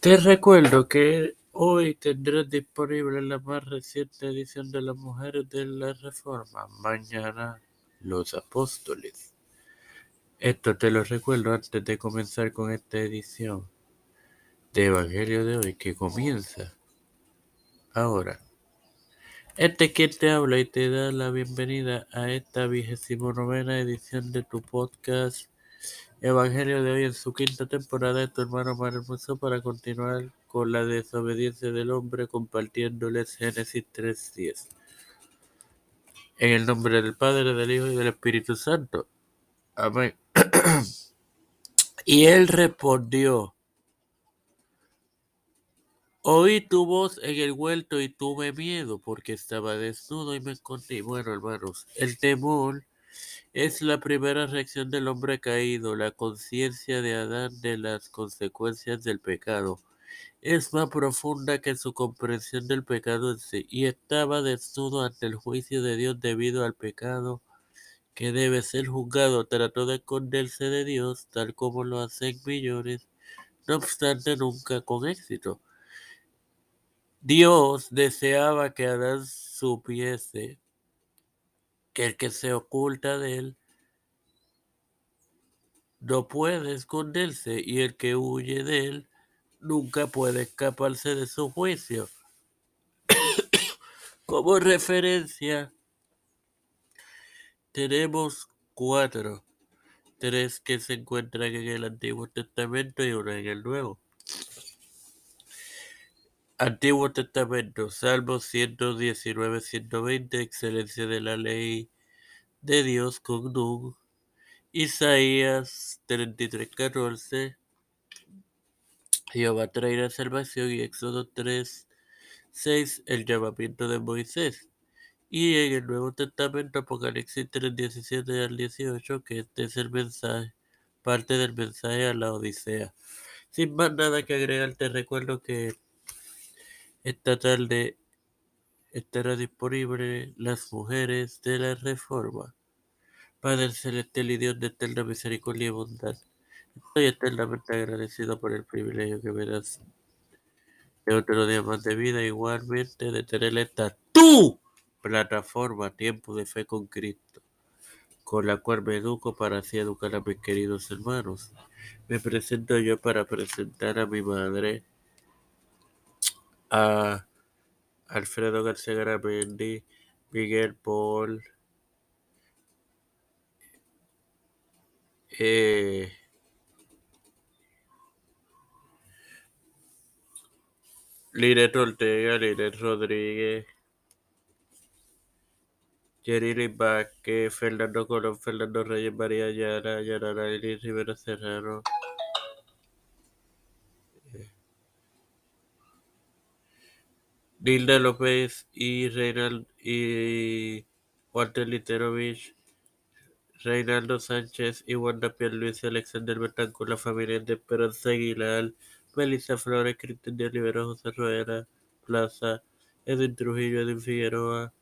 Te recuerdo que hoy tendrás disponible la más reciente edición de Las Mujeres de la Reforma, mañana los Apóstoles. Esto te lo recuerdo antes de comenzar con esta edición de Evangelio de hoy que comienza ahora. Este es quien te habla y te da la bienvenida a esta vigésimo novena edición de tu podcast Evangelio de hoy en su quinta temporada de tu hermano más hermoso para continuar con la desobediencia del hombre compartiéndoles Génesis 3.10. En el nombre del Padre, del Hijo y del Espíritu Santo. Amén. y él respondió, Oí tu voz en el huerto y tuve miedo porque estaba desnudo y me escondí. Bueno, hermanos, el temor es la primera reacción del hombre caído, la conciencia de Adán de las consecuencias del pecado. Es más profunda que su comprensión del pecado en sí, y estaba desnudo ante el juicio de Dios debido al pecado que debe ser juzgado. Trató de esconderse de Dios, tal como lo hacen millones, no obstante nunca con éxito. Dios deseaba que Adán supiese que el que se oculta de él no puede esconderse y el que huye de él nunca puede escaparse de su juicio. Como referencia, tenemos cuatro, tres que se encuentran en el Antiguo Testamento y uno en el Nuevo. Antiguo Testamento, Salmos 119, 120, excelencia de la ley de Dios con Nun. Isaías 33, 14, Jehová traerá salvación y Éxodo 3, 6, el llamamiento de Moisés. Y en el Nuevo Testamento, Apocalipsis 3, 17 al 18, que este es el mensaje, parte del mensaje a la Odisea. Sin más nada que agregar, te recuerdo que esta tarde estará disponible Las Mujeres de la Reforma. Padre Celestial y Dios de eterna misericordia y bondad. Estoy eternamente agradecido por el privilegio que me das de otro día más de vida, igualmente de tener esta tu plataforma Tiempo de Fe con Cristo, con la cual me educo para así educar a mis queridos hermanos. Me presento yo para presentar a mi madre, a Alfredo García Garamendi, Miguel Paul, eh, Linet Ortega, Linet Rodríguez, Jerry Vázquez, Fernando Colón, Fernando Reyes, María Yara, Yara Rivera Serrano, Nilda López y Reinald y Walter Literovich, Reinaldo Sánchez Wanda Luis Alexander Betancourt, la familia de Esperanza Aguilar, Melissa Flores, Cristian de Olivera, José Rueda, Plaza, Edwin Trujillo, Edwin Figueroa,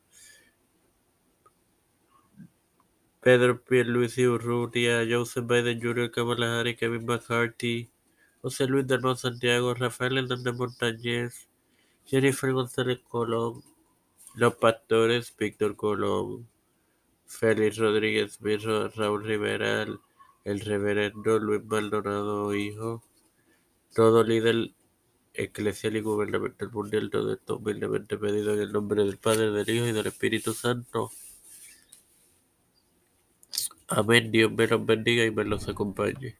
Pedro Pierluisi Urrutia, Joseph Biden Jr., Kamala Harris, Kevin McCarthy, José Luis Dalmau Santiago, Rafael Hernández Montañez, Jennifer González Colón, Los Pastores, Víctor Colón, Félix Rodríguez Raúl Rivera, el reverendo Luis Maldonado, hijo, todo líder eclesial y gubernamental mundial, todo esto humildemente pedido en el nombre del Padre, del Hijo y del Espíritu Santo. Amén. Dios me los bendiga y me los acompañe.